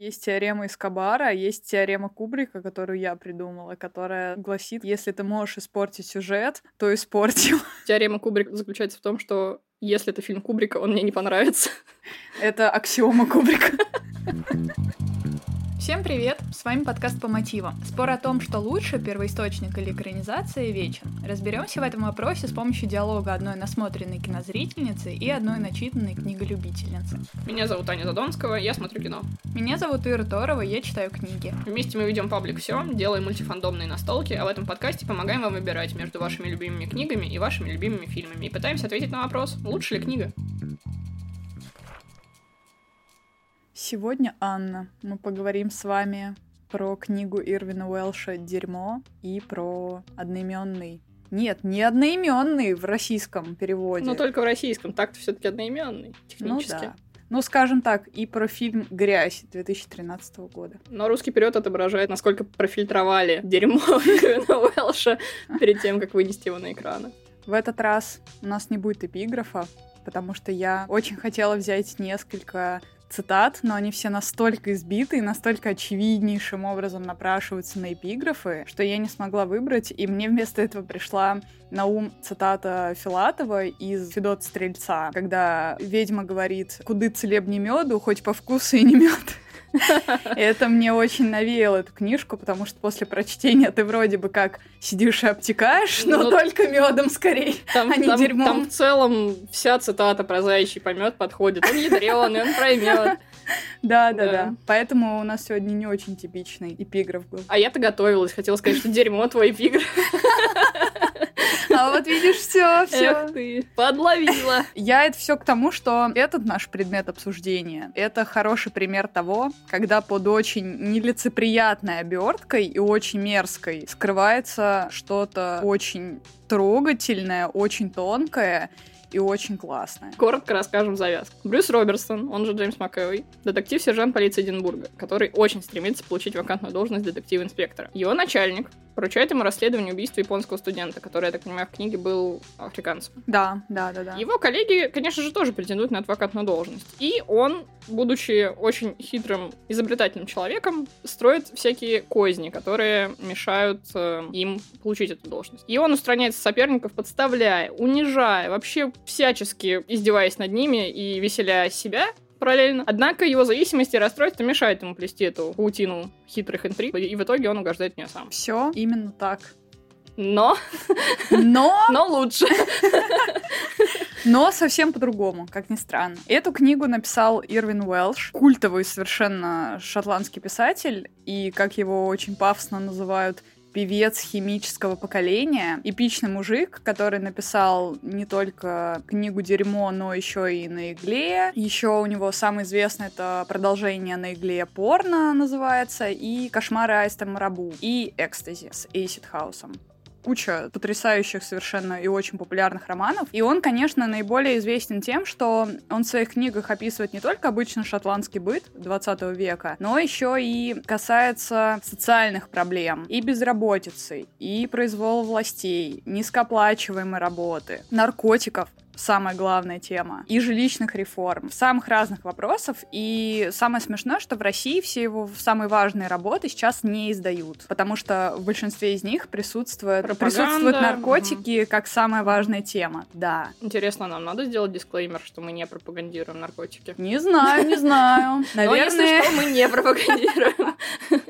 Есть теорема Эскобара, а есть теорема Кубрика, которую я придумала, которая гласит, если ты можешь испортить сюжет, то испортил. Теорема Кубрика заключается в том, что если это фильм Кубрика, он мне не понравится. Это аксиома Кубрика. Всем привет! С вами подкаст по мотивам. Спор о том, что лучше, первоисточник или экранизация, вечен. Разберемся в этом вопросе с помощью диалога одной насмотренной кинозрительницы и одной начитанной книголюбительницы. Меня зовут Аня Задонского, я смотрю кино. Меня зовут Ира Торова, я читаю книги. Вместе мы ведем паблик все, делаем мультифандомные настолки, а в этом подкасте помогаем вам выбирать между вашими любимыми книгами и вашими любимыми фильмами и пытаемся ответить на вопрос, лучше ли книга. Сегодня, Анна, мы поговорим с вами про книгу Ирвина Уэлша «Дерьмо» и про одноименный нет, не одноименный в российском переводе. Ну, только в российском. Так-то все-таки одноименный, технически. Ну, да. Ну, скажем так, и про фильм «Грязь» 2013 года. Но русский период отображает, насколько профильтровали дерьмо Ирвина Уэлша перед тем, как вынести его на экраны. В этот раз у нас не будет эпиграфа, потому что я очень хотела взять несколько цитат, но они все настолько избиты и настолько очевиднейшим образом напрашиваются на эпиграфы, что я не смогла выбрать, и мне вместо этого пришла на ум цитата Филатова из Федот Стрельца, когда ведьма говорит «Куды целебнее меду, хоть по вкусу и не мед». Это мне очень навеяло эту книжку, потому что после прочтения ты вроде бы как сидишь и обтекаешь, но ну, только медом скорее, там, а не там, дерьмом. Там в целом вся цитата про заячий помет подходит. Он ядреный, он проймет. Да, да, да. Поэтому у нас сегодня не очень типичный эпиграф был. А я-то готовилась, хотела сказать, что дерьмо твой эпиграф. А вот видишь, все, все. Эх ты, подловила. Я это все к тому, что этот наш предмет обсуждения, это хороший пример того, когда под очень нелицеприятной оберткой и очень мерзкой скрывается что-то очень трогательное, очень тонкое и очень классная. Коротко расскажем завязку. Брюс Робертсон, он же Джеймс МакЭвой, детектив-сержант полиции Эдинбурга, который очень стремится получить вакантную должность детектива-инспектора. Его начальник поручает ему расследование убийства японского студента, который, я так понимаю, в книге был африканцем. Да, да, да, да. Его коллеги, конечно же, тоже претендуют на адвокатную должность. И он, будучи очень хитрым, изобретательным человеком, строит всякие козни, которые мешают э, им получить эту должность. И он устраняется соперников, подставляя, унижая, вообще всячески издеваясь над ними и веселяя себя, параллельно. Однако его зависимость и расстройство мешает ему плести эту паутину хитрых интриг, и в итоге он угождает в нее сам. Все именно так. Но... Но... Но лучше. Но совсем по-другому, как ни странно. Эту книгу написал Ирвин Уэлш, культовый совершенно шотландский писатель, и, как его очень пафосно называют, певец химического поколения, эпичный мужик, который написал не только книгу «Дерьмо», но еще и «На игле». Еще у него самое известное это продолжение «На игле» порно называется, и «Кошмары Аиста Марабу», и «Экстази» с Эйсид Хаусом куча потрясающих совершенно и очень популярных романов. И он, конечно, наиболее известен тем, что он в своих книгах описывает не только обычно шотландский быт 20 века, но еще и касается социальных проблем и безработицы, и произвола властей, низкооплачиваемой работы, наркотиков, самая главная тема, и жилищных реформ, самых разных вопросов. И самое смешное, что в России все его самые важные работы сейчас не издают, потому что в большинстве из них присутствует, присутствуют наркотики угу. как самая важная тема. Да. Интересно, нам надо сделать дисклеймер, что мы не пропагандируем наркотики? Не знаю, не знаю. Наверное. Но если что, мы не пропагандируем.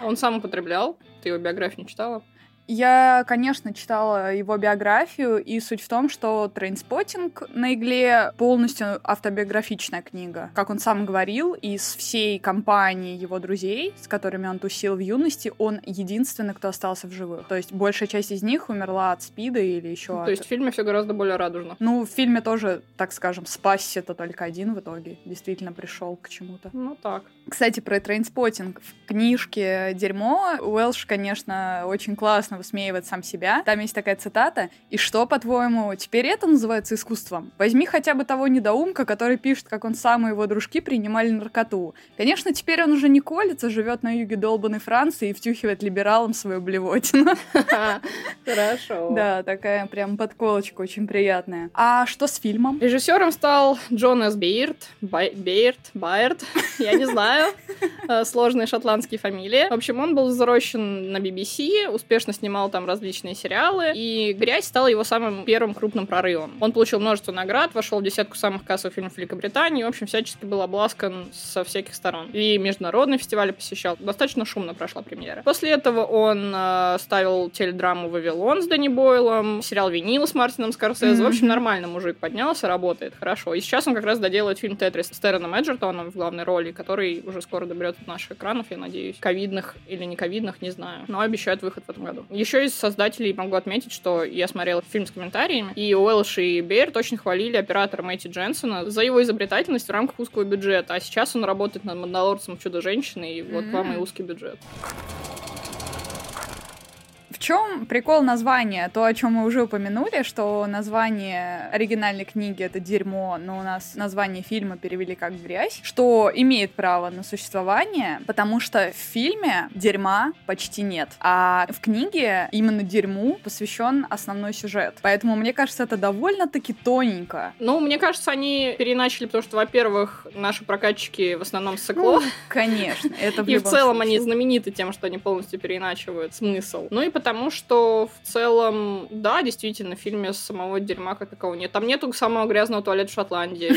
А он сам употреблял? Ты его биографию не читала? Я, конечно, читала его биографию, и суть в том, что «Трейнспотинг» на игле полностью автобиографичная книга. Как он сам говорил, из всей компании его друзей, с которыми он тусил в юности, он единственный, кто остался в живых. То есть большая часть из них умерла от СПИДа или еще ну, от... То есть в фильме все гораздо более радужно. Ну, в фильме тоже, так скажем, спасся-то только один в итоге. Действительно пришел к чему-то. Ну так. Кстати, про «Трейнспотинг». В книжке «Дерьмо» Уэлш, конечно, очень классно прекрасно высмеивает сам себя. Там есть такая цитата. И что, по-твоему, теперь это называется искусством? Возьми хотя бы того недоумка, который пишет, как он сам и его дружки принимали наркоту. Конечно, теперь он уже не колется, живет на юге долбанной Франции и втюхивает либералам свою блевотину. Хорошо. Да, такая прям подколочка очень приятная. А что с фильмом? Режиссером стал Джонас Бейрт. Бейрт, Байерт, я не знаю. Э, сложные шотландские фамилии. В общем, он был взрощен на BBC, успешно снимал там различные сериалы, и «Грязь» стала его самым первым крупным прорывом. Он получил множество наград, вошел в десятку самых кассовых фильмов Великобритании, в общем, всячески был обласкан со всяких сторон. И международные фестивали посещал. Достаточно шумно прошла премьера. После этого он э, ставил теледраму «Вавилон» с Дэнни Бойлом, сериал «Винил» с Мартином Скорсезе. Mm-hmm. В общем, нормально мужик поднялся, работает хорошо. И сейчас он как раз доделает фильм «Тетрис» с Терреном Эджертоном в главной роли, который уже скоро доберет от наших экранов, я надеюсь. Ковидных или не ковидных, не знаю. Но обещают выход в этом году. Еще из создателей могу отметить, что я смотрела фильм с комментариями, и Уэлш и Бейр очень хвалили оператора Мэтти Дженсона за его изобретательность в рамках узкого бюджета. А сейчас он работает над «Мандалорцем Чудо-женщины», и вот mm-hmm. вам и узкий бюджет чем прикол названия? То, о чем мы уже упомянули, что название оригинальной книги это дерьмо, но у нас название фильма перевели как грязь, что имеет право на существование, потому что в фильме дерьма почти нет, а в книге именно дерьму посвящен основной сюжет. Поэтому мне кажется, это довольно-таки тоненько. Ну, мне кажется, они переиначили, потому что, во-первых, наши прокатчики в основном сыкло. Ну, конечно, это в И в целом случае. они знамениты тем, что они полностью переиначивают смысл. Ну и потому потому что в целом, да, действительно, в фильме самого дерьма как такового нет. Там нету самого грязного туалета в Шотландии,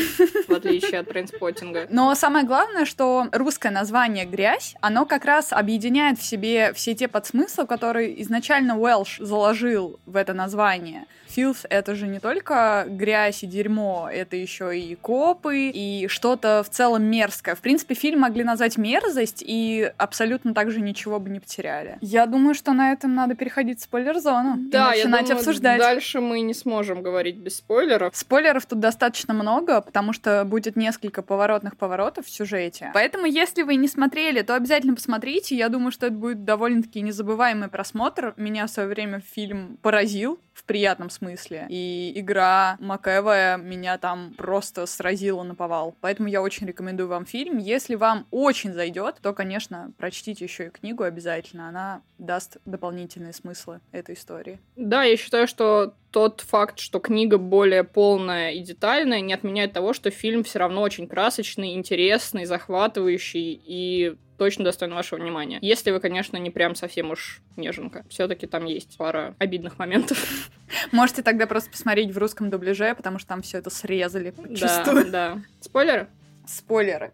в отличие от Трейнспоттинга. Но самое главное, что русское название «Грязь», оно как раз объединяет в себе все те подсмыслы, которые изначально Уэлш заложил в это название — Filth — это же не только грязь и дерьмо, это еще и копы, и что-то в целом мерзкое. В принципе, фильм могли назвать мерзость, и абсолютно так же ничего бы не потеряли. Я думаю, что на этом надо переходить в спойлер-зону да, и начинать я думаю, обсуждать. дальше мы не сможем говорить без спойлеров. Спойлеров тут достаточно много, потому что будет несколько поворотных поворотов в сюжете. Поэтому, если вы не смотрели, то обязательно посмотрите. Я думаю, что это будет довольно-таки незабываемый просмотр. Меня в свое время фильм поразил приятном смысле. И игра Макэвая меня там просто сразила на повал. Поэтому я очень рекомендую вам фильм. Если вам очень зайдет, то, конечно, прочтите еще и книгу обязательно. Она даст дополнительные смыслы этой истории. Да, я считаю, что тот факт, что книга более полная и детальная, не отменяет того, что фильм все равно очень красочный, интересный, захватывающий и точно достоин вашего внимания. Если вы, конечно, не прям совсем уж неженка. Все-таки там есть пара обидных моментов. Можете тогда просто посмотреть в русском дубляже, потому что там все это срезали Да, да. Спойлеры? Спойлеры.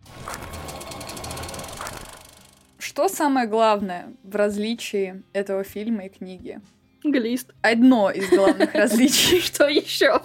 Что самое главное в различии этого фильма и книги? Глист. Одно из главных различий. Что еще?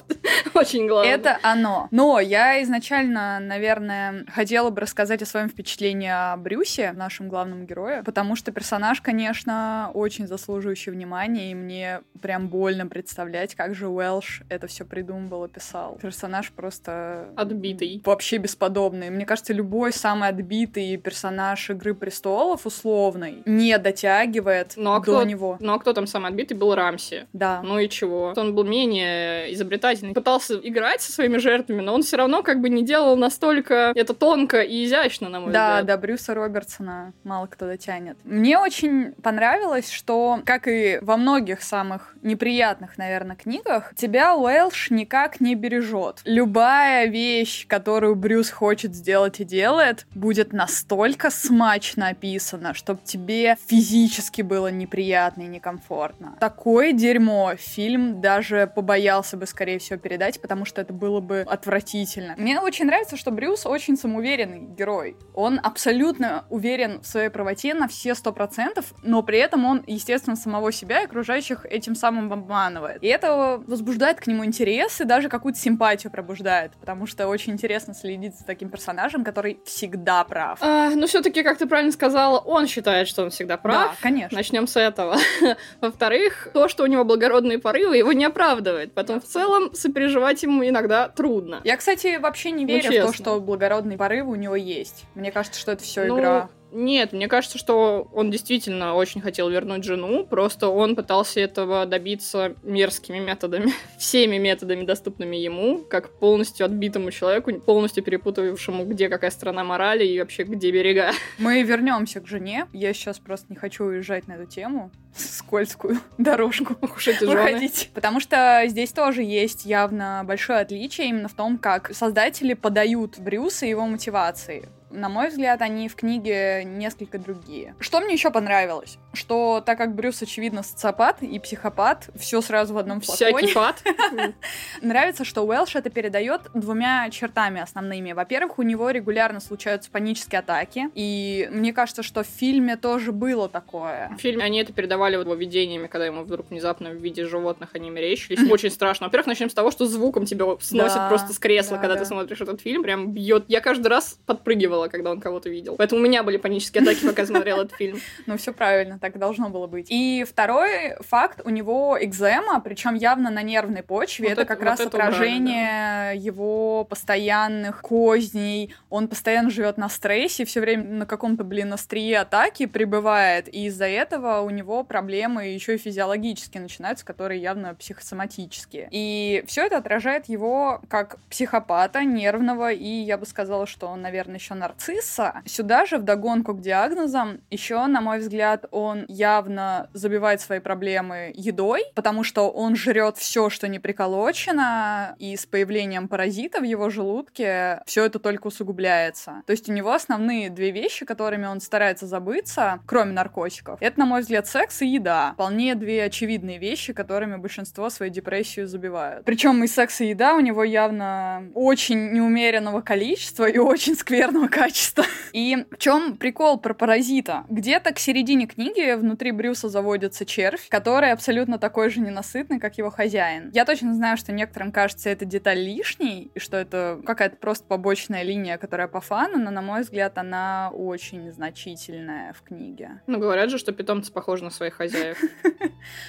Очень главное. Это оно. Но я изначально, наверное, хотела бы рассказать о своем впечатлении о Брюсе, нашем главном герое, потому что персонаж, конечно, очень заслуживающий внимания, и мне прям больно представлять, как же Уэлш это все придумывал и писал. Персонаж просто... Отбитый. Вообще бесподобный. Мне кажется, любой самый отбитый персонаж Игры престолов условный не дотягивает ну, а до кто, него. Ну а кто там самый отбитый был? Был Рамси. Да. Ну и чего? Он был менее изобретательный. Пытался играть со своими жертвами, но он все равно как бы не делал настолько это тонко и изящно, на мой да, взгляд. Да, да, Брюса Робертсона мало кто дотянет. Мне очень понравилось, что, как и во многих самых неприятных, наверное, книгах, тебя Уэлш никак не бережет. Любая вещь, которую Брюс хочет сделать и делает, будет настолько смачно описана, чтобы тебе физически было неприятно и некомфортно. Так такое дерьмо фильм даже побоялся бы, скорее всего, передать, потому что это было бы отвратительно. Мне очень нравится, что Брюс очень самоуверенный герой. Он абсолютно уверен в своей правоте на все сто процентов, но при этом он, естественно, самого себя и окружающих этим самым обманывает. И это возбуждает к нему интерес и даже какую-то симпатию пробуждает, потому что очень интересно следить за таким персонажем, который всегда прав. А, ну, все-таки, как ты правильно сказала, он считает, что он всегда прав. Да, конечно. Начнем с этого. Во-вторых, то, что у него благородные порывы, его не оправдывает. Потом в целом сопереживать ему иногда трудно. Я, кстати, вообще не ну, верю ну, в то, что благородные порывы у него есть. Мне кажется, что это все ну, игра. Нет, мне кажется, что он действительно очень хотел вернуть жену, просто он пытался этого добиться мерзкими методами, всеми методами, доступными ему, как полностью отбитому человеку, полностью перепутавшему, где какая страна морали и вообще где берега. Мы вернемся к жене. Я сейчас просто не хочу уезжать на эту тему скользкую дорожку жены. Потому что здесь тоже есть явно большое отличие именно в том, как создатели подают Брюса и его мотивации на мой взгляд, они в книге несколько другие. Что мне еще понравилось? Что так как Брюс, очевидно, социопат и психопат, все сразу в одном флаконе. Всякий пат. Нравится, что Уэлш это передает двумя чертами основными. Во-первых, у него регулярно случаются панические атаки, и мне кажется, что в фильме тоже было такое. В фильме они это передавали его видениями, когда ему вдруг внезапно в виде животных они мерещились. Очень страшно. Во-первых, начнем с того, что звуком тебя сносит просто с кресла, когда ты смотришь этот фильм, прям бьет. Я каждый раз подпрыгивала когда он кого-то видел. Поэтому у меня были панические атаки, пока смотрел этот фильм. Ну, все правильно, так должно было быть. И второй факт, у него экзема, причем явно на нервной почве. это как раз отражение его постоянных козней. Он постоянно живет на стрессе, все время на каком-то, блин, острие атаки пребывает. И из-за этого у него проблемы еще и физиологические начинаются, которые явно психосоматические. И все это отражает его как психопата, нервного, и я бы сказала, что он, наверное, еще на нарцисса. Сюда же, в догонку к диагнозам, еще, на мой взгляд, он явно забивает свои проблемы едой, потому что он жрет все, что не приколочено, и с появлением паразита в его желудке все это только усугубляется. То есть у него основные две вещи, которыми он старается забыться, кроме наркотиков, это, на мой взгляд, секс и еда. Вполне две очевидные вещи, которыми большинство свою депрессию забивают. Причем и секс, и еда у него явно очень неумеренного количества и очень скверного качества. И в чем прикол про паразита? Где-то к середине книги внутри Брюса заводится червь, который абсолютно такой же ненасытный, как его хозяин. Я точно знаю, что некоторым кажется эта деталь лишней, и что это какая-то просто побочная линия, которая по фану, но, на мой взгляд, она очень значительная в книге. Ну, говорят же, что питомцы похожи на своих хозяев.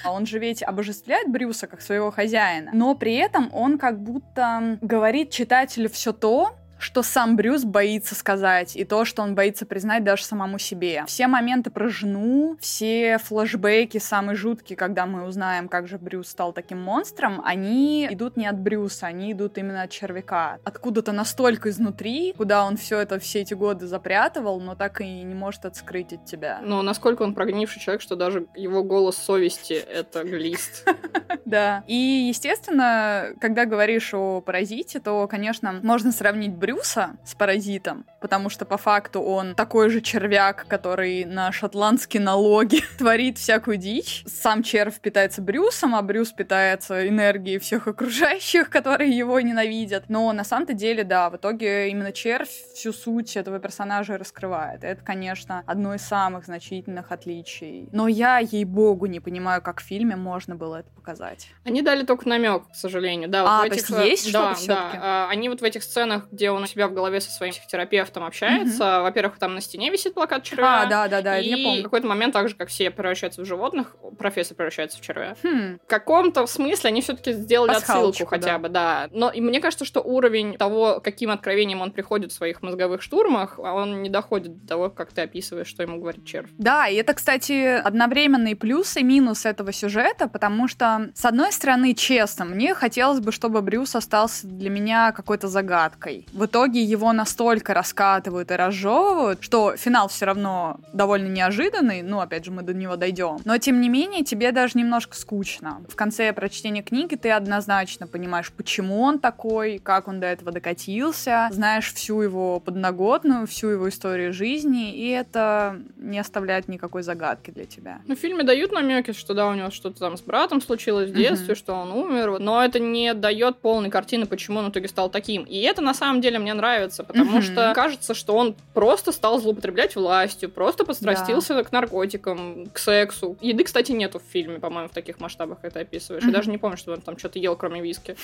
А он же ведь обожествляет Брюса как своего хозяина, но при этом он как будто говорит читателю все то, что сам Брюс боится сказать, и то, что он боится признать даже самому себе. Все моменты про жену, все флэшбэки самые жуткие, когда мы узнаем, как же Брюс стал таким монстром, они идут не от Брюса, они идут именно от червяка. Откуда-то настолько изнутри, куда он все это все эти годы запрятывал, но так и не может отскрыть от тебя. Но насколько он прогнивший человек, что даже его голос совести — это глист. Да. И, естественно, когда говоришь о паразите, то, конечно, можно сравнить Брюса Брюса с паразитом, потому что по факту он такой же червяк, который на шотландские налоги творит всякую дичь. Сам червь питается Брюсом, а Брюс питается энергией всех окружающих, которые его ненавидят. Но на самом-то деле, да, в итоге именно червь всю суть этого персонажа раскрывает. Это, конечно, одно из самых значительных отличий. Но я, ей-богу, не понимаю, как в фильме можно было это показать. Они дали только намек, к сожалению. Да, а, вот то этих... есть есть да, что-то да. А, они вот в этих сценах, где он у себя в голове со своим психотерапевтом общается, mm-hmm. во-первых, там на стене висит плакат червя. А, да, да, да, и я помню. в какой-то момент, так же, как все превращаются в животных, профессор превращается в червя. Хм. В каком-то смысле они все-таки сделали отсылку хотя да. бы, да. Но и мне кажется, что уровень того, каким откровением он приходит в своих мозговых штурмах, он не доходит до того, как ты описываешь, что ему говорит червь. Да, и это, кстати, одновременный плюс и минус этого сюжета, потому что, с одной стороны, честно, мне хотелось бы, чтобы Брюс остался для меня какой-то загадкой. В итоге его настолько раскатывают и разжевывают, что финал все равно довольно неожиданный, ну, опять же, мы до него дойдем. Но, тем не менее, тебе даже немножко скучно. В конце прочтения книги ты однозначно понимаешь, почему он такой, как он до этого докатился, знаешь всю его подноготную, всю его историю жизни, и это не оставляет никакой загадки для тебя. Ну, в фильме дают намеки, что да, у него что-то там с братом случилось в детстве, mm-hmm. что он умер, но это не дает полной картины, почему он в итоге стал таким. И это на самом деле мне нравится, потому mm-hmm. что кажется, что он просто стал злоупотреблять властью, просто подстрастился да. к наркотикам, к сексу. Еды, кстати, нету в фильме, по-моему, в таких масштабах это описываешь. Mm-hmm. Я даже не помню, что он там что-то ел, кроме виски.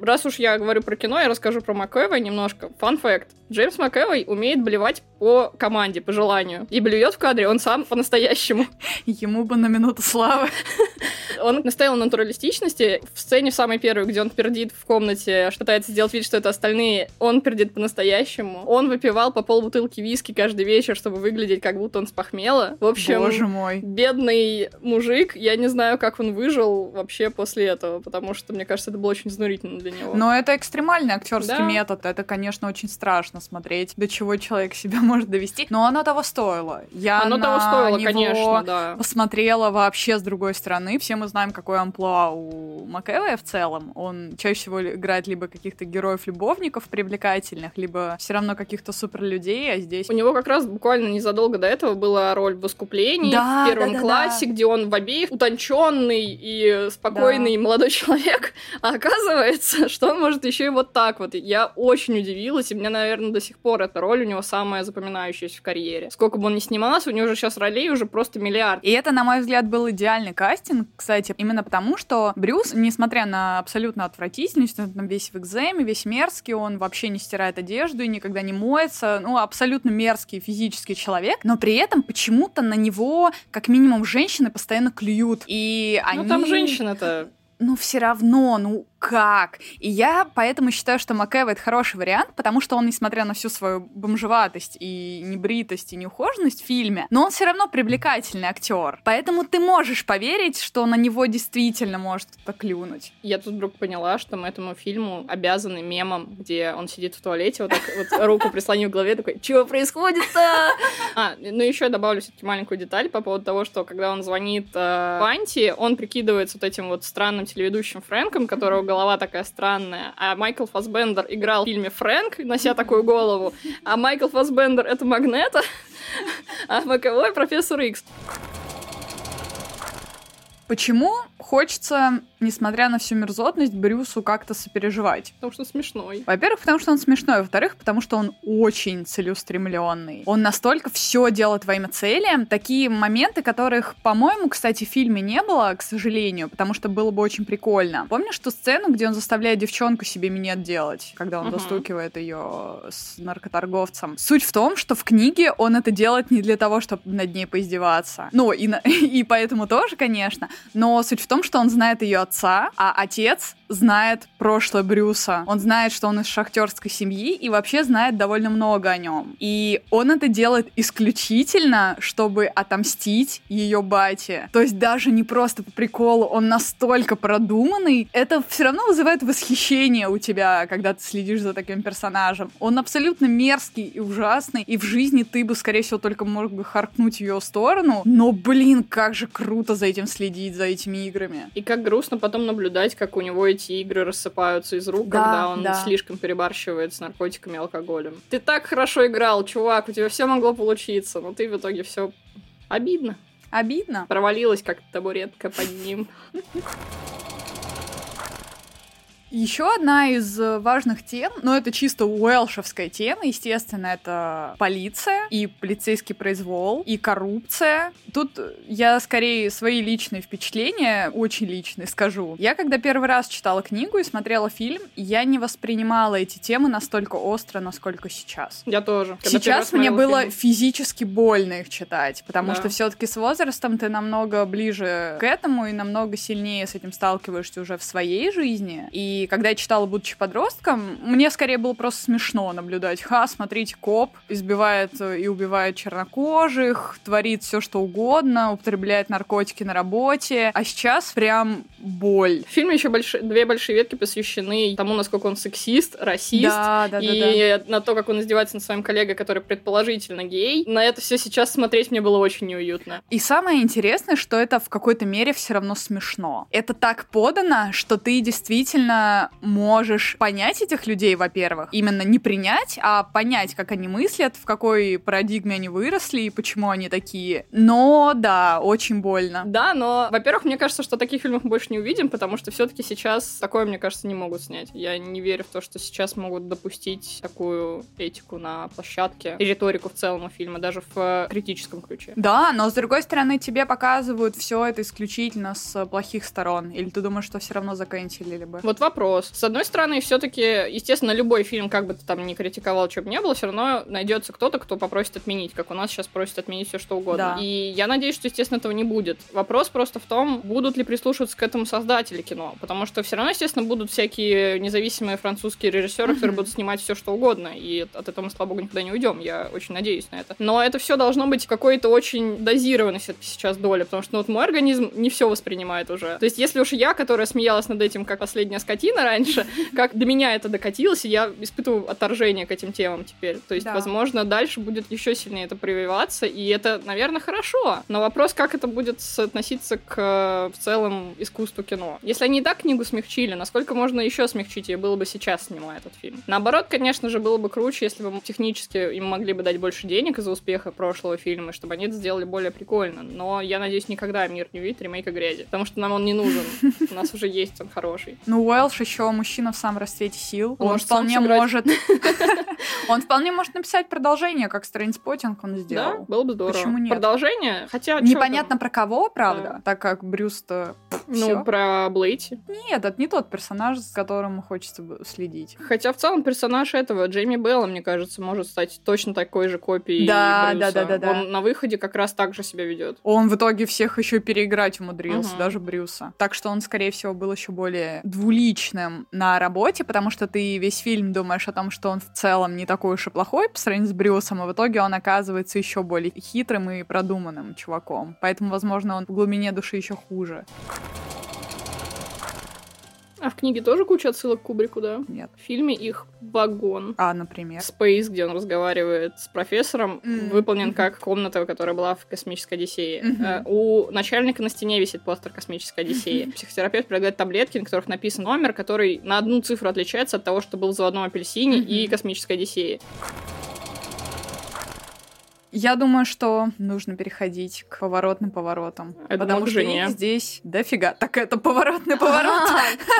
Раз уж я говорю про кино, я расскажу про МакЭвой немножко. Фан факт. Джеймс МакЭвой умеет блевать по команде, по желанию. И блюет в кадре он сам по-настоящему. Ему бы на минуту славы. Он настоял на натуралистичности. В сцене в самой первой, где он пердит в комнате, пытается сделать вид, что это остальные, он пердит по-настоящему. Он выпивал по полбутылки виски каждый вечер, чтобы выглядеть, как будто он спохмела. В общем, Боже мой. бедный мужик, я не знаю, как он выжил вообще после этого, потому что, мне кажется, это было очень изнурительно для него. Но это экстремальный актерский Да. метод. Это, конечно, очень страшно смотреть, до чего человек себя может довести. Но оно того стоило. Я Оно на того стоило, него конечно, да. посмотрела вообще с другой стороны. Все мы знаем, какой амплуа у МакЭвая в целом. Он чаще всего играет либо каких-то героев-любовников привлекательных, либо все равно каких-то суперлюдей, а здесь... У него как раз буквально незадолго до этого была роль в «Искуплении» Да, в первом да, да, классе, где он в обеих утонченный и спокойный молодой человек, а оказывается, что он может еще и вот так вот. Я очень удивилась, и мне, наверное, до сих пор эта роль у него самая запоминающаяся в карьере. Сколько бы он ни снимался, у него же сейчас ролей уже просто миллиард. И это, на мой взгляд, был идеальный кастинг, кстати, именно потому, что Брюс, несмотря на абсолютно отвратительность, он там весь в экземе, весь мерзкий, он вообще не стирает одежду и никогда не моется, ну, абсолютно мерзкий физический человек, но при этом почему-то на него, как минимум, женщины постоянно клюют. И они... Ну там женщина-то ну, все равно, ну как? И я поэтому считаю, что Макэва это хороший вариант, потому что он, несмотря на всю свою бомжеватость и небритость и неухоженность в фильме, но он все равно привлекательный актер. Поэтому ты можешь поверить, что на него действительно может кто-то клюнуть. Я тут вдруг поняла, что мы этому фильму обязаны мемом, где он сидит в туалете, вот так вот руку прислонив к голове, такой, чего происходит-то? А, ну еще добавлю все-таки маленькую деталь по поводу того, что когда он звонит э, Панти, он прикидывается вот этим вот странным телеведущим Фрэнком, которого голова такая странная, а Майкл Фасбендер играл в фильме «Фрэнк», нося такую голову, а Майкл Фасбендер — это Магнета, а Маковой — профессор Икс. Почему хочется, несмотря на всю мерзотность, Брюсу как-то сопереживать? Потому что смешной. Во-первых, потому что он смешной, во-вторых, потому что он очень целеустремленный. Он настолько все делает во имя цели. Такие моменты, которых, по-моему, кстати, в фильме не было, к сожалению, потому что было бы очень прикольно. Помнишь ту сцену, где он заставляет девчонку себе минет делать, когда он Мгм. достукивает ее с наркоторговцем? Суть в том, что в книге он это делает не для того, чтобы над ней поиздеваться. Ну, и, на- и поэтому тоже, конечно. Но суть в том, что он знает ее отца, а отец знает прошлое Брюса. Он знает, что он из шахтерской семьи и вообще знает довольно много о нем. И он это делает исключительно, чтобы отомстить ее бате. То есть даже не просто по приколу, он настолько продуманный. Это все равно вызывает восхищение у тебя, когда ты следишь за таким персонажем. Он абсолютно мерзкий и ужасный, и в жизни ты бы, скорее всего, только мог бы харкнуть ее сторону. Но, блин, как же круто за этим следить, за этими играми. И как грустно потом наблюдать, как у него эти игры рассыпаются из рук, Да, когда он да. слишком перебарщивает с наркотиками и алкоголем. Ты так хорошо играл, чувак, у тебя все могло получиться, но ты в итоге все обидно. Обидно. Провалилась как табуретка под ним. Еще одна из э, важных тем, но это чисто уэлшевская тема, естественно, это полиция и полицейский произвол, и коррупция. Тут я скорее свои личные впечатления, очень личные, скажу. Я когда первый раз читала книгу и смотрела фильм, я не воспринимала эти темы настолько остро, насколько сейчас. Я тоже. Когда Сейчас мне было фильм. физически больно их читать, потому Да. что все-таки с возрастом ты намного ближе к этому и намного сильнее с этим сталкиваешься уже в своей жизни. И когда я читала, будучи подростком, мне скорее было просто смешно наблюдать. Ха, смотрите, коп избивает э, и убивает чернокожих, творит все что угодно, употребляет наркотики на работе. А сейчас прям боль. В фильме еще две большие ветки посвящены тому, насколько он сексист, расист. Да, да, да, и да. на то, как он издевается над своим коллегой, который предположительно гей. На это все сейчас смотреть мне было очень неуютно. И самое интересное, что это в какой-то мере все равно смешно. Это так подано, что ты действительно можешь понять этих людей, во-первых. Именно не принять, а понять, как они мыслят, в какой парадигме они выросли и почему они такие. Но да, очень больно. Да, но, во-первых, мне кажется, что таких фильмов мы больше не увидим, потому что все-таки сейчас такое, мне кажется, не могут снять. Я не верю в то, что сейчас могут допустить такую этику на площадке и риторику в целом у фильма, даже в э, критическом ключе. Да, но с другой стороны, тебе показывают все это исключительно с плохих сторон. Или ты думаешь, что все равно заканчивали бы? Вот вопрос. Вопрос. С одной стороны, все-таки, естественно, любой фильм, как бы ты там ни критиковал, что бы не было, все равно найдется кто-то, кто попросит отменить, как у нас сейчас просят отменить все что угодно. Да. И я надеюсь, что, естественно, этого не будет. Вопрос просто в том, будут ли прислушиваться к этому создатели кино. Потому что все равно, естественно, будут всякие независимые французские режиссеры, которые будут снимать все что угодно. И от этого мы, слава богу, никуда не уйдем. Я очень надеюсь на это. Но это все должно быть какой-то очень дозированной все-таки сейчас доля, потому что ну, вот мой организм не все воспринимает уже. То есть, если уж я, которая смеялась над этим, как последняя скотина раньше, как до меня это докатилось, и я испытываю отторжение к этим темам теперь. То есть, Да. возможно, дальше будет еще сильнее это прививаться, и это, наверное, хорошо. Но вопрос, как это будет соотноситься к э, в целом искусству кино. Если они и так книгу смягчили, насколько можно еще смягчить ее было бы сейчас, снимая этот фильм? Наоборот, конечно же, было бы круче, если бы технически им могли бы дать больше денег из-за успеха прошлого фильма, чтобы они это сделали более прикольно. Но я надеюсь, никогда мир не увидит ремейка грязи, потому что нам он не нужен. У нас уже есть он хороший. Ну, Уэлш еще мужчина в самом расцвете сил. Он Он, вполне сыграть. может... Он вполне может написать продолжение, как Трейнспотинг он Да, сделал. было бы здорово. Почему нет? Продолжение? Хотя... Непонятно про кого, правда, Да. так как Брюс-то... там? всё. Ну, про Блейти. Нет, это не тот персонаж, с которым хочется следить. Хотя в целом персонаж этого, Джейми Белла, мне кажется, может стать точно такой же копией Да, Брюса. да, да, да, да. Он на выходе как раз так же себя ведет. Он в итоге всех еще переиграть умудрился, Мгм. даже Брюса. Так что он, скорее всего, был еще более двуличным на работе, потому что ты весь фильм думаешь о том, что он в целом не такой уж и плохой по сравнению с Брюсом, а в итоге он оказывается еще более хитрым и продуманным чуваком. Поэтому, возможно, он в глубине души еще хуже. А в книге тоже куча отсылок к Кубрику, да? Нет. В фильме их вагон. А, например. Space, где он разговаривает с профессором, М. выполнен как комната, которая была в «Космической Одиссее». Э, У начальника на стене висит постер «Космической Одиссеи». Психотерапевт предлагает таблетки, на которых написан номер, который на одну цифру отличается от того, что был в «Заводном апельсине» Мгм. и «Космической Одиссее». Я думаю, что нужно переходить к поворотным поворотам. Думала, потому что их здесь дофига. Так это поворотный поворот.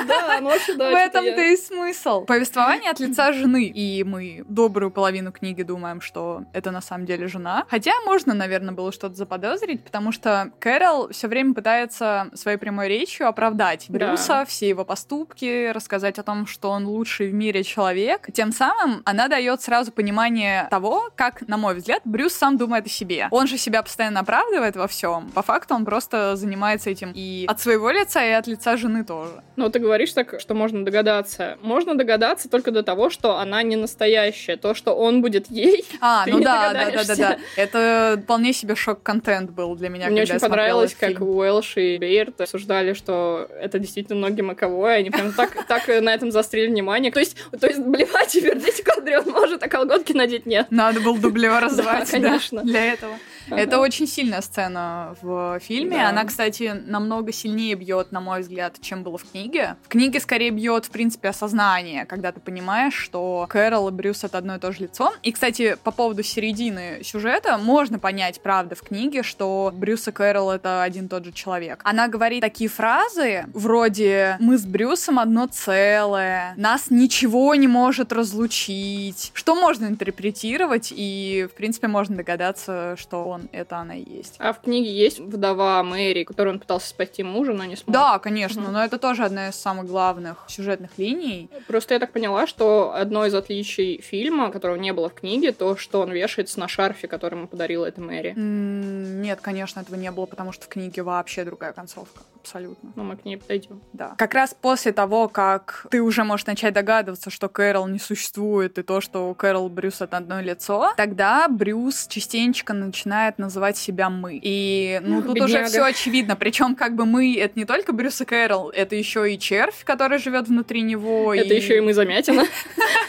Да, ну вообще да. В этом-то и смысл. Повествование от лица жены. И мы добрую половину книги думаем, что это на самом деле жена. Хотя можно, наверное, было что-то заподозрить, потому что Кэрол все время пытается своей прямой речью оправдать Да. Брюса, все его поступки, рассказать о том, что он лучший в мире человек. Тем самым она дает сразу понимание того, как, на мой взгляд, Брюс сам думает о себе. Он же себя постоянно оправдывает во всем. По факту он просто занимается этим и от своего лица, и от лица жены тоже. Но ты говоришь так, что можно догадаться. Можно догадаться только до того, что она не настоящая. То, что он будет ей. А, ну да, да, да, да, да. Это вполне себе шок-контент был для меня, Мне очень понравилось, как. Уэлш и Бейерт обсуждали, что это действительно ноги маковой, они прям так, так на этом заострили внимание. То есть, то есть блевать и пердеть кадре он может, а колготки надеть нет. Надо было дублера звать, да, конечно. для этого. Это очень сильная сцена в фильме. Да. Она, кстати, намного сильнее бьет, на мой взгляд, чем было в книге. В книге скорее бьет, в принципе, осознание, когда ты понимаешь, что Кэрол и Брюс это одно и то же лицо. И, кстати, по поводу середины сюжета можно понять, правда, в книге, что Брюс и Кэрол это один и тот же человек. Она говорит такие фразы, вроде «Мы с Брюсом одно целое», «Нас ничего не может разлучить», что можно интерпретировать, и, в принципе, можно догадаться, что он — это она и есть. А в книге есть вдова Мэри, которую он пытался спасти мужа, но не смог. Да, конечно, Мгм. но это тоже одна из самых главных сюжетных линий. Просто я так поняла, что одно из отличий фильма, которого не было в книге, то, что он вешается на шарфе, который ему подарила эта Мэри. Нет, конечно, этого не было, потому что в книге вообще другая концовка. Абсолютно. Ну, мы к ней подойдем. Да. Как раз после того, как ты уже можешь начать догадываться, что Кэрол не существует, и то, что Кэрол и Брюс это одно лицо, тогда Брюс частенько начинает называть себя мы. И ну тут уже бедняга. все очевидно. Причем как бы мы это не только Брюс и Кэрол, это еще и червь, который живет внутри него. Это еще и мы замятина.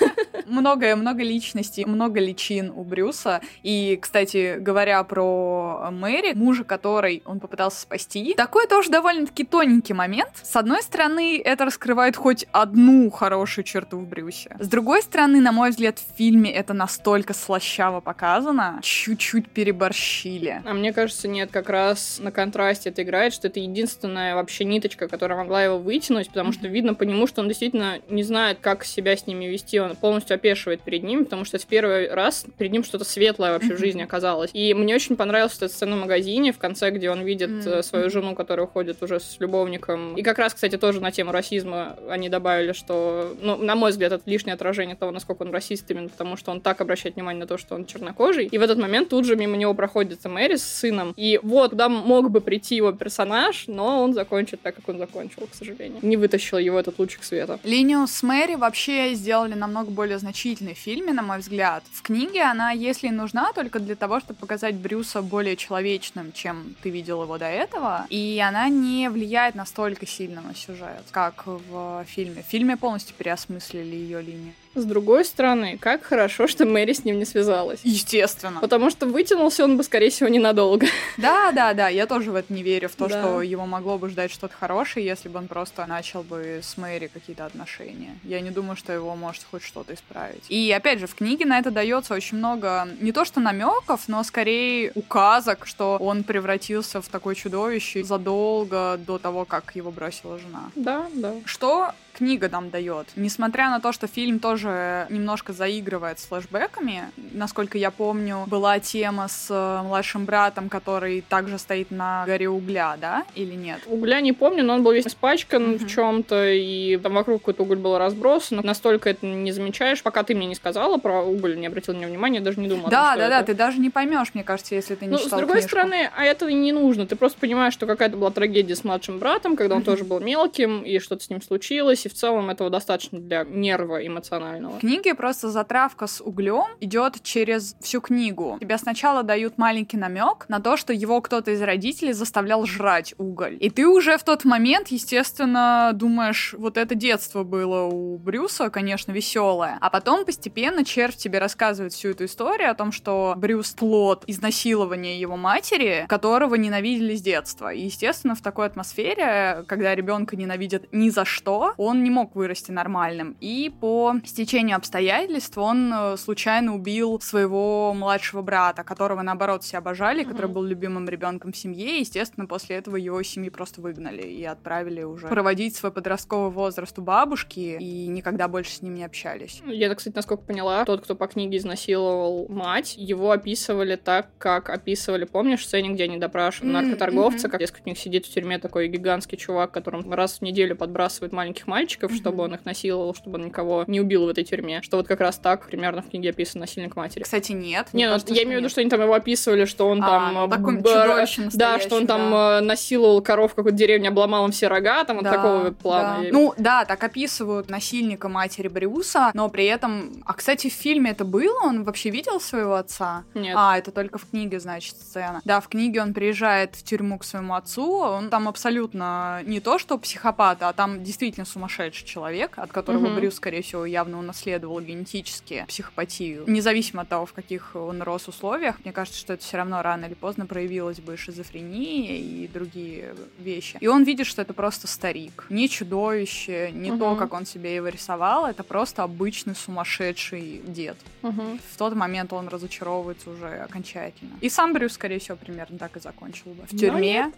многое, много личностей, много личин у Брюса. И, кстати, говоря про Мэри, мужа которой он попытался спасти, такой тоже довольно-таки тоненький момент. С одной стороны, это раскрывает хоть одну хорошую черту в Брюсе. С другой стороны, на мой взгляд, в фильме это настолько слащаво показано, чуть-чуть переборщили. А мне кажется, нет, как раз на контрасте это играет, что это единственная вообще ниточка, которая могла его вытянуть, потому что видно по нему, что он действительно не знает, как себя с ними вести, он полностью полностью опешивает перед ним, потому что в первый раз перед ним что-то светлое вообще в жизни оказалось. И мне очень понравилась эта сцена в магазине в конце, где он видит mm-hmm. свою жену, которая уходит уже с любовником. И как раз, кстати, тоже на тему расизма они добавили, что, ну, на мой взгляд, это лишнее отражение того, насколько он расист, именно потому что он так обращает внимание на то, что он чернокожий. И в этот момент тут же мимо него проходит Мэри с сыном. И вот, куда мог бы прийти его персонаж, но он закончит так, как он закончил, к сожалению. Не вытащил его этот лучик света. Линию с Мэри вообще сделали намного более значительной в фильме, на мой взгляд. В книге она, если нужна, только для того, чтобы показать Брюса более человечным, чем ты видел его до этого. И она не влияет настолько сильно на сюжет, как в фильме. В фильме полностью переосмыслили ее линию. С другой стороны, как хорошо, что Мэри с ним не связалась. Естественно. Потому что вытянулся он бы, скорее всего, ненадолго. Да, да, да, я тоже в это не верю, в то, да. что его могло бы ждать что-то хорошее, если бы он просто начал бы с Мэри какие-то отношения. Я не думаю, что его может хоть что-то исправить. И опять же, в книге на это дается очень много не то что намеков, но скорее указок, что он превратился в такое чудовище задолго до того, как его бросила жена. Да, да. Что книга нам дает. Несмотря на то, что фильм тоже немножко заигрывает с флэшбэками, насколько я помню, была тема с э, младшим братом, который также стоит на горе угля, да, или нет? Угля не помню, но он был весь испачкан mm-hmm. в чем-то, и там вокруг какой-то уголь был разбросан. Настолько это не замечаешь, пока ты мне не сказала про уголь, не обратил на него внимания, даже не думала. Да, том, да, да, ты даже не поймешь, мне кажется, если ты не ну, читал с другой книжку. стороны, а это не нужно. Ты просто понимаешь, что какая-то была трагедия с младшим братом, когда он mm-hmm. тоже был мелким, и что-то с ним случилось, в целом этого достаточно для нерва эмоционального. В книге просто затравка с углем идет через всю книгу. Тебе сначала дают маленький намек на то, что его кто-то из родителей заставлял жрать уголь. И ты уже в тот момент, естественно, думаешь, вот это детство было у Брюса, конечно, веселое. А потом постепенно червь тебе рассказывает всю эту историю о том, что Брюс плод изнасилования его матери, которого ненавидели с детства. И, естественно, в такой атмосфере, когда ребенка ненавидят ни за что, он не мог вырасти нормальным. И по стечению обстоятельств он э, случайно убил своего младшего брата, которого, наоборот, все обожали, mm-hmm. который был любимым ребенком в семье. И, естественно, после этого его семьи просто выгнали и отправили уже проводить свой подростковый возраст у бабушки и никогда больше с ним не общались. Я, кстати, насколько поняла, тот, кто по книге изнасиловал мать, его описывали так, как описывали, помнишь, в сцене, где они допрашивают mm-hmm. наркоторговца, как несколько них сидит в тюрьме такой гигантский чувак, которым раз в неделю подбрасывает маленьких мальчиков, mm-hmm. чтобы он их насиловал, чтобы он никого не убил в этой тюрьме. Что вот как раз так примерно в книге описан насильник матери. Кстати, нет. Не, ну, я имею в виду, что они там его описывали, что он а, там... Ну, такой б... Да, что он там да. Э, насиловал коров в какой-то деревне, обломал им все рога, там да, вот такого плана. Да. Ну, да, так описывают насильника матери Брюса, но при этом... А, кстати, в фильме это было? Он вообще видел своего отца? Нет. А, это только в книге, значит, сцена. Да, в книге он приезжает в тюрьму к своему отцу, он там абсолютно не то, что психопат, а там действительно сумасшедший человек, от которого угу. Брюс, скорее всего, явно унаследовал генетически психопатию. Независимо от того, в каких он рос условиях, мне кажется, что это все равно рано или поздно проявилась бы шизофрения и другие вещи. И он видит, что это просто старик. Не чудовище, не угу. то, как он себе его рисовал, это просто обычный сумасшедший дед. Угу. В тот момент он разочаровывается уже окончательно. И сам Брюс, скорее всего, примерно так и закончил бы. В тюрьме,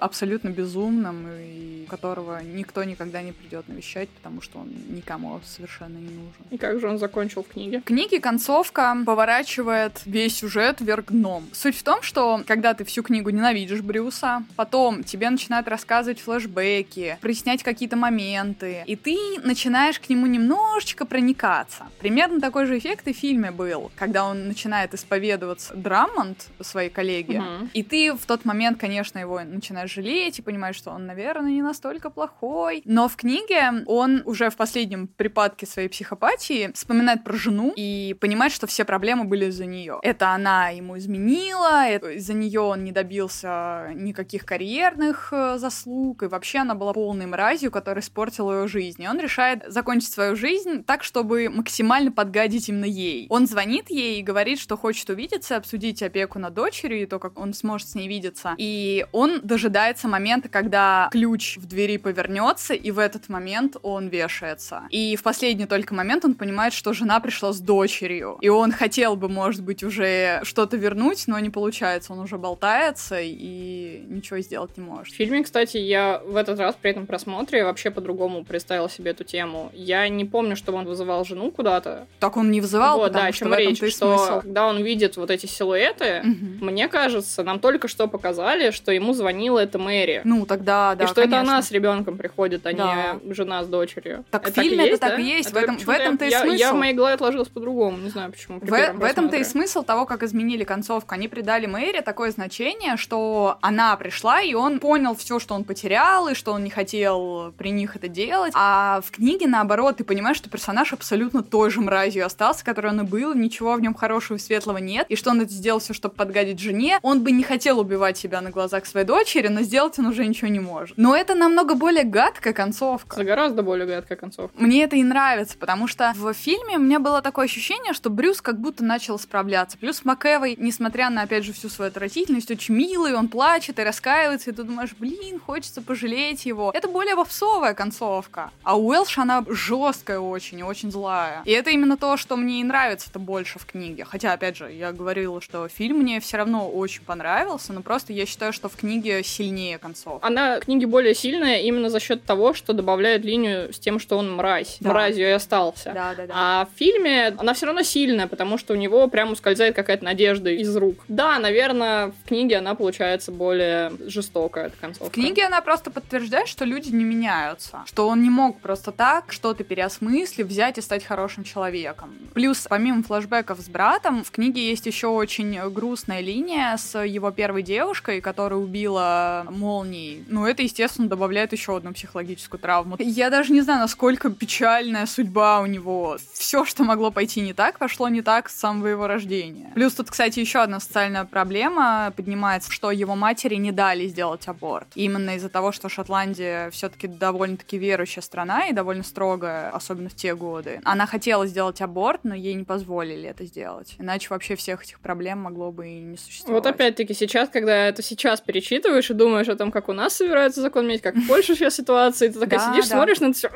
абсолютно безумным, и которого никто никогда не придет навещать, потому что он никому совершенно не нужен. И как же он закончил в книге? В книге концовка поворачивает весь сюжет вверх дном. Суть в том, что когда ты всю книгу ненавидишь Брюса, потом тебе начинают рассказывать флешбеки, прояснять какие-то моменты, и ты начинаешь к нему немножечко проникаться. Примерно такой же эффект и в фильме был, когда он начинает исповедоваться Драммонд своей коллеге, угу. и ты в тот момент, конечно, его начинаешь жалеть и понимаешь, что он, наверное, не настолько плохой. Но в книге он уже в последнем припадке своей психопатии вспоминает про жену и понимает, что все проблемы были из-за нее. Это она ему изменила, из-за нее он не добился никаких карьерных э, заслуг, и вообще она была полной мразью, которая испортила ее жизнь. И он решает закончить свою жизнь так, чтобы максимально подгадить именно ей. Он звонит ей и говорит, что хочет увидеться, обсудить опеку над дочерью и то, как он сможет с ней видеться. И он дожидается дожидается момента, когда ключ в двери повернется, и в этот момент он вешается. И в последний только момент он понимает, что жена пришла с дочерью. И он хотел бы, может быть, уже что-то вернуть, но не получается. Он уже болтается и ничего сделать не может. В фильме, кстати, я в этот раз при этом просмотре вообще по-другому представила себе эту тему. Я не помню, чтобы он вызывал жену куда-то. Так он не вызывал, вот, потому да, что чем в этом речь, что смысл. когда он видит вот эти силуэты, Мгм. мне кажется, нам только что показали, что ему звонила эта Мэри. Ну, тогда, да, и что это конечно. она с ребенком приходит, а Да. не жена с дочерью. Так в Это фильме это так да? и есть, в Это этом- в этом-то и я, Я смысл. в моей голове отложилось по-другому, не знаю почему. В, в этом-то и смысл того, как изменили концовку. Они придали Мэри такое значение, что она пришла, и он понял все, что он потерял, и что он не хотел при них это делать. А в книге, наоборот, ты понимаешь, что персонаж абсолютно той же мразью остался, который он и был, ничего в нем хорошего и светлого нет, и что он это сделал все, чтобы подгадить жене. Он бы не хотел убивать себя на глазах своей дочери, но сделать он уже ничего не может. Но это намного более гадкая концовка. Это гораздо более гадкая концовка. Мне это и нравится, потому что в фильме у меня было такое ощущение, что Брюс как будто начал справляться. Плюс МакЭвой, несмотря на, опять же, всю свою отвратительность, очень милый, он плачет и раскаивается, и ты думаешь, блин, хочется пожалеть его. Это более попсовая концовка. А Уэлш, она жесткая очень и очень злая. И это именно то, что мне и нравится-то больше в книге. Хотя, опять же, я говорила, что фильм мне все равно очень понравился, но просто я считаю, что в книге сильнее концовка. Она в книге более сильная именно за счет того, что добавляет линию с тем, что он мразь. Да. Мразью и остался. Да, да, да. А в фильме она все равно сильная, потому что у него прям ускользает какая-то надежда из рук. Да, наверное, в книге она получается более жестокая, эта концовка. В книге она просто подтверждает, что люди не меняются. Что он не мог просто так что-то переосмыслив, взять и стать хорошим человеком. Плюс, помимо флэшбэков с братом, в книге есть еще очень грустная линия с его первой девушкой, которая убила молнией. Ну, это, естественно, добавляет еще одну психологическую травму. Я даже не знаю, насколько печальная судьба у него. Все, что могло пойти не так, пошло не так с самого его рождения. Плюс тут, кстати, еще одна социальная проблема поднимается, что его матери не дали сделать аборт. Именно из-за того, что Шотландия все-таки довольно-таки верующая страна и довольно строгая, особенно в те годы. Она хотела сделать аборт, но ей не позволили это сделать. Иначе вообще всех этих проблем могло бы и не существовать. Вот опять-таки сейчас, когда это сейчас перечитываешь и думаешь о том, как у нас собираются закон менять, как в Польше сейчас ситуация, и ты такая Да, сидишь, да. смотришь на это все.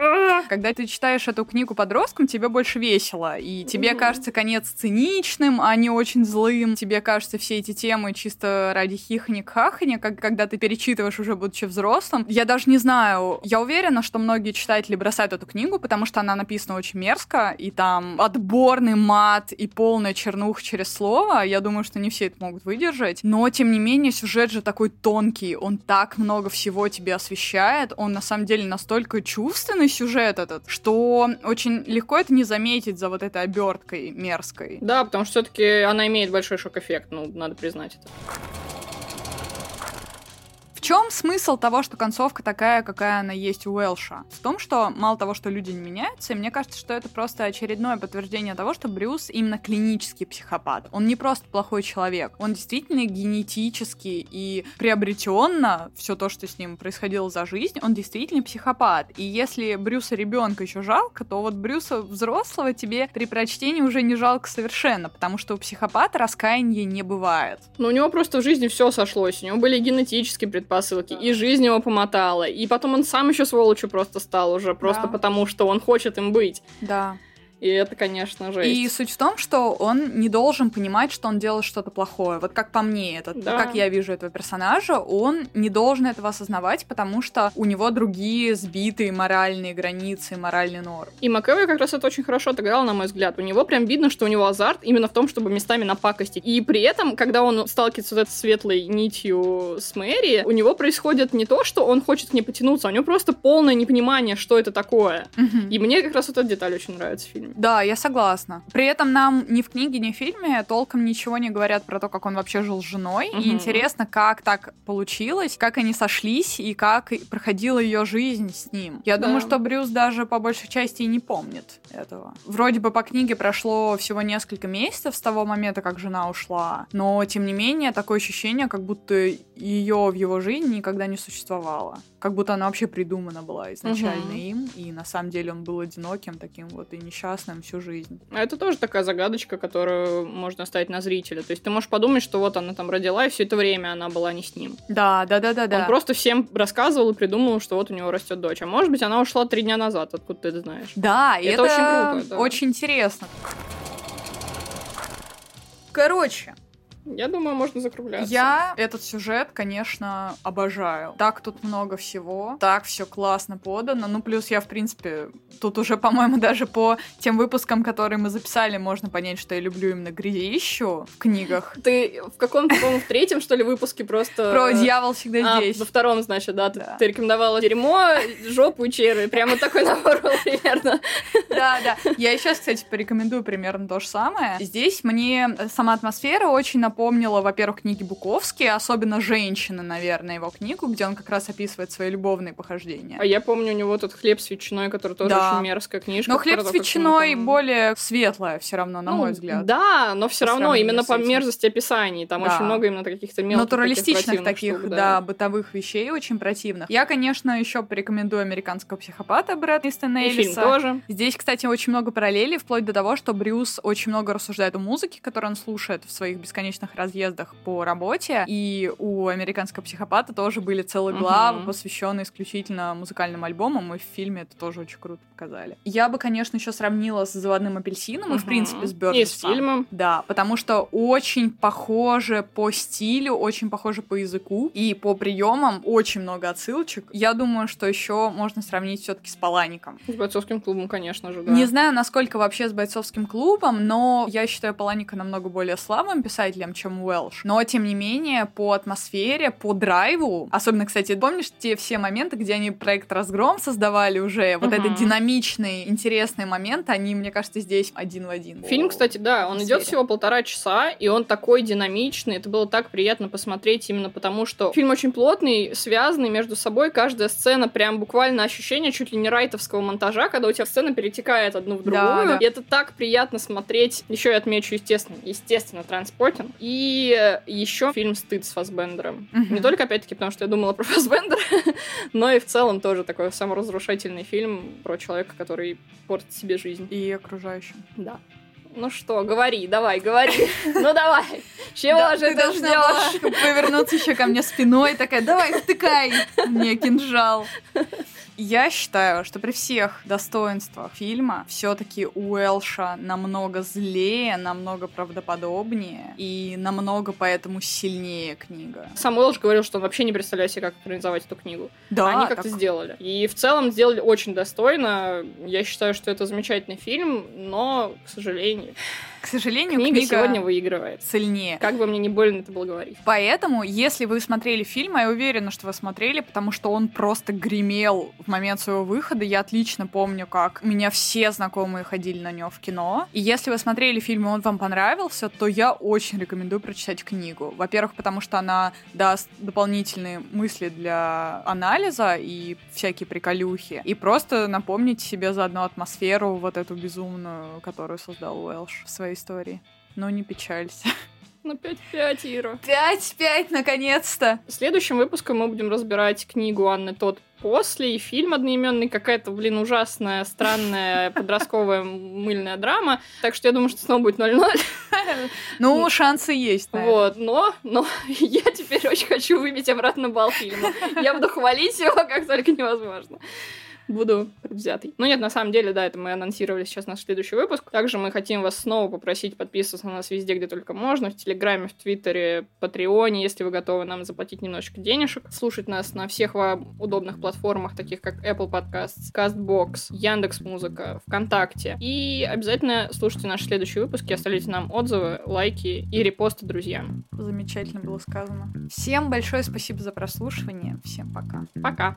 Когда ты читаешь эту книгу подросткам, тебе больше весело, и тебе кажется конец циничным, а не очень злым. Тебе кажется все эти темы чисто ради хихоник-хахоня, как когда ты перечитываешь уже будучи взрослым. Я даже не знаю, я уверена, что многие читатели бросают эту книгу, потому что она написана очень мерзко, и там отборный мат и полная чернуха через слово. Я думаю, что не все это могут выдержать. Но, тем не менее, сюжет же такой тонкий, он так много всего тебе освещает, он на самом деле настолько чувственный сюжет этот, что очень легко это не заметить за вот этой оберткой мерзкой. Да, потому что все-таки она имеет большой шок-эффект, ну, надо признать это. Чем смысл того, что концовка такая, какая она есть у Уэлша? В том, что мало того, что люди не меняются, и мне кажется, что это просто очередное подтверждение того, что Брюс именно клинический психопат. Он не просто плохой человек, он действительно генетически и приобретенно все то, что с ним происходило за жизнь, он действительно психопат. И если Брюса ребенка еще жалко, то вот Брюса взрослого тебе при прочтении уже не жалко совершенно, потому что у психопата раскаяния не бывает. Но у него просто в жизни все сошлось. У него были генетические предпосылки, и жизнь его помотала. И потом он сам еще сволочью просто стал уже, просто Да. потому что он хочет им быть. Да. И это, конечно, жесть. И суть в том, что он не должен понимать, что он делает что-то плохое. Вот как по мне, это, Да. как я вижу этого персонажа, он не должен этого осознавать, потому что у него другие сбитые моральные границы, моральный норм. И МакЭвой как раз это очень хорошо отыграл, на мой взгляд. У него прям видно, что у него азарт именно в том, чтобы местами напакостить. И при этом, когда он сталкивается с этой светлой нитью с Мэри, у него происходит не то, что он хочет к ней потянуться, а у него просто полное непонимание, что это такое. И мне как раз вот эта деталь очень нравится в фильме. Да, я согласна. При этом нам ни в книге, ни в фильме толком ничего не говорят про то, как он вообще жил с женой. И Мгм. интересно, как так получилось, как они сошлись и как и проходила ее жизнь с ним. Я Да. думаю, что Брюс даже по большей части и не помнит этого. Вроде бы по книге прошло всего несколько месяцев с того момента, как жена ушла, но тем не менее такое ощущение, как будто ее в его жизни никогда не существовало. Как будто она вообще придумана была изначально Мгм. им, и на самом деле он был одиноким таким вот и несчастным всю жизнь. А Это тоже такая загадочка, которую можно оставить на зрителя. То есть ты можешь подумать, что вот она там родила, и все это время она была не с ним. Да, да, да, да, да. Он просто всем рассказывал и придумал, что вот у него растет дочь. А может быть, она ушла три дня назад, откуда ты это знаешь. Да, и Это это, очень круто, да. очень интересно. Короче, Я думаю, можно закругляться. Я этот сюжет, конечно, обожаю. Так тут много всего, так все классно подано. Ну, плюс я, в принципе, тут уже, по-моему, даже по тем выпускам, которые мы записали, можно понять, что я люблю именно грязищу в книгах. Ты в каком-то, по-моему, в третьем, что ли, выпуске просто... Про дьявол всегда А, здесь. во втором, значит, да, ты- Да. Ты, рекомендовала дерьмо, жопу и черви. Прямо такой набор был примерно. Да, да. Я сейчас, кстати, порекомендую примерно то же самое. Здесь мне сама атмосфера очень напомнила, во-первых, книги Буковски, особенно «Женщины», наверное, его книгу, где он как раз описывает свои любовные похождения. А я помню у него тот хлеб с ветчиной, который тоже Да. очень мерзкая книжка. Но хлеб с ветчиной там- более светлая все равно, на Ну, мой взгляд. Да, но все равно именно по мерзости описаний. Там Да. очень много именно каких-то мелких Натуралистичных противных таких, штук, да. бытовых вещей очень противных. Я, конечно, еще порекомендую американского психопата Брэда Истона Эллиса. тоже. Здесь, кстати, очень много параллелей, вплоть до того, что Брюс очень много рассуждает о музыке, которую он слушает в своих бесконечных разъездах по работе. И у американского психопата тоже были целые главы, посвященные исключительно музыкальным альбомам, и в фильме это тоже очень круто показали. Я бы, конечно, еще сравнила с «Заводным апельсином» и, в принципе, с И с фильмом. Да, потому что очень похоже по стилю, очень похоже по языку и по приемам, очень много отсылочек. Я думаю, что еще можно сравнить все-таки с Палаником. С бойцовским клубом, конечно же, да. Не знаю, насколько вообще с бойцовским клубом, но я считаю Паланика намного более слабым писателем, чем Уэлш. Но, тем не менее, по атмосфере, по драйву, особенно, кстати, помнишь те все моменты, где они проект «Разгром» создавали уже? Вот Мгм. это динамичные, интересные моменты, они, мне кажется, здесь один в один. Фильм, кстати, да, он идет всего полтора часа, и он такой динамичный. Это было так приятно посмотреть именно потому, что фильм очень плотный, связанный между собой. Каждая сцена прям буквально ощущение чуть ли не райтовского монтажа, когда у тебя сцена перетекает одну в другую. Да, да. И это так приятно смотреть. Еще я отмечу, естественно, естественно, транспортинг. И еще фильм «Стыд» с Фассбендером. Мгм. Не только, опять-таки, потому что я думала про Фассбендера, но и в целом тоже такой саморазрушительный фильм про человека, который портит себе жизнь. И окружающим. Да. Ну что, говори, давай, говори. Ну давай. Чего Да, же ты ты ждешь? повернуться еще ко мне спиной, такая, давай, втыкай мне кинжал. Я считаю, что при всех достоинствах фильма все-таки Уэлша намного злее, намного правдоподобнее и намного поэтому сильнее книга. Сам Уэлш говорил, что он вообще не представляет себе, как экранизовать эту книгу. Да, а они как-то так- сделали. И в целом сделали очень достойно. Я считаю, что это замечательный фильм, но, к сожалению, К сожалению, книга, книга, сегодня выигрывает. сильнее. Как бы мне не больно это было говорить. Поэтому, если вы смотрели фильм, а я уверена, что вы смотрели, потому что он просто гремел в момент своего выхода. Я отлично помню, как у меня все знакомые ходили на него в кино. И если вы смотрели фильм, и он вам понравился, то я очень рекомендую прочитать книгу. Во-первых, потому что она даст дополнительные мысли для анализа и всякие приколюхи. И просто напомнить себе заодно атмосферу вот эту безумную, которую создал Уэлш в своей истории. Ну, не печалься. Ну, 5-5, Ира. 5-5, наконец-то! Следующим выпуском мы будем разбирать книгу Анны Тот после и фильм одноименный, какая-то, блин, ужасная, странная подростковая мыльная драма. Так что я думаю, что снова будет 0-0. Ну, шансы есть. Вот, но, но я теперь очень хочу выбить обратно балл фильма. Я буду хвалить его как только невозможно. Буду предвзятый. Ну нет, на самом деле, да, это мы анонсировали сейчас наш следующий выпуск. Также мы хотим вас снова попросить подписываться на нас везде, где только можно. В Телеграме, в Твиттере, Патреоне, если вы готовы нам заплатить немножечко денежек. Слушать нас на всех вам удобных платформах, таких как Apple Podcasts, CastBox, Яндекс.Музыка, ВКонтакте. И обязательно слушайте наши следующие выпуски, оставляйте нам отзывы, лайки и репосты друзьям. Замечательно было сказано. Всем большое спасибо за прослушивание. Всем пока. Пока!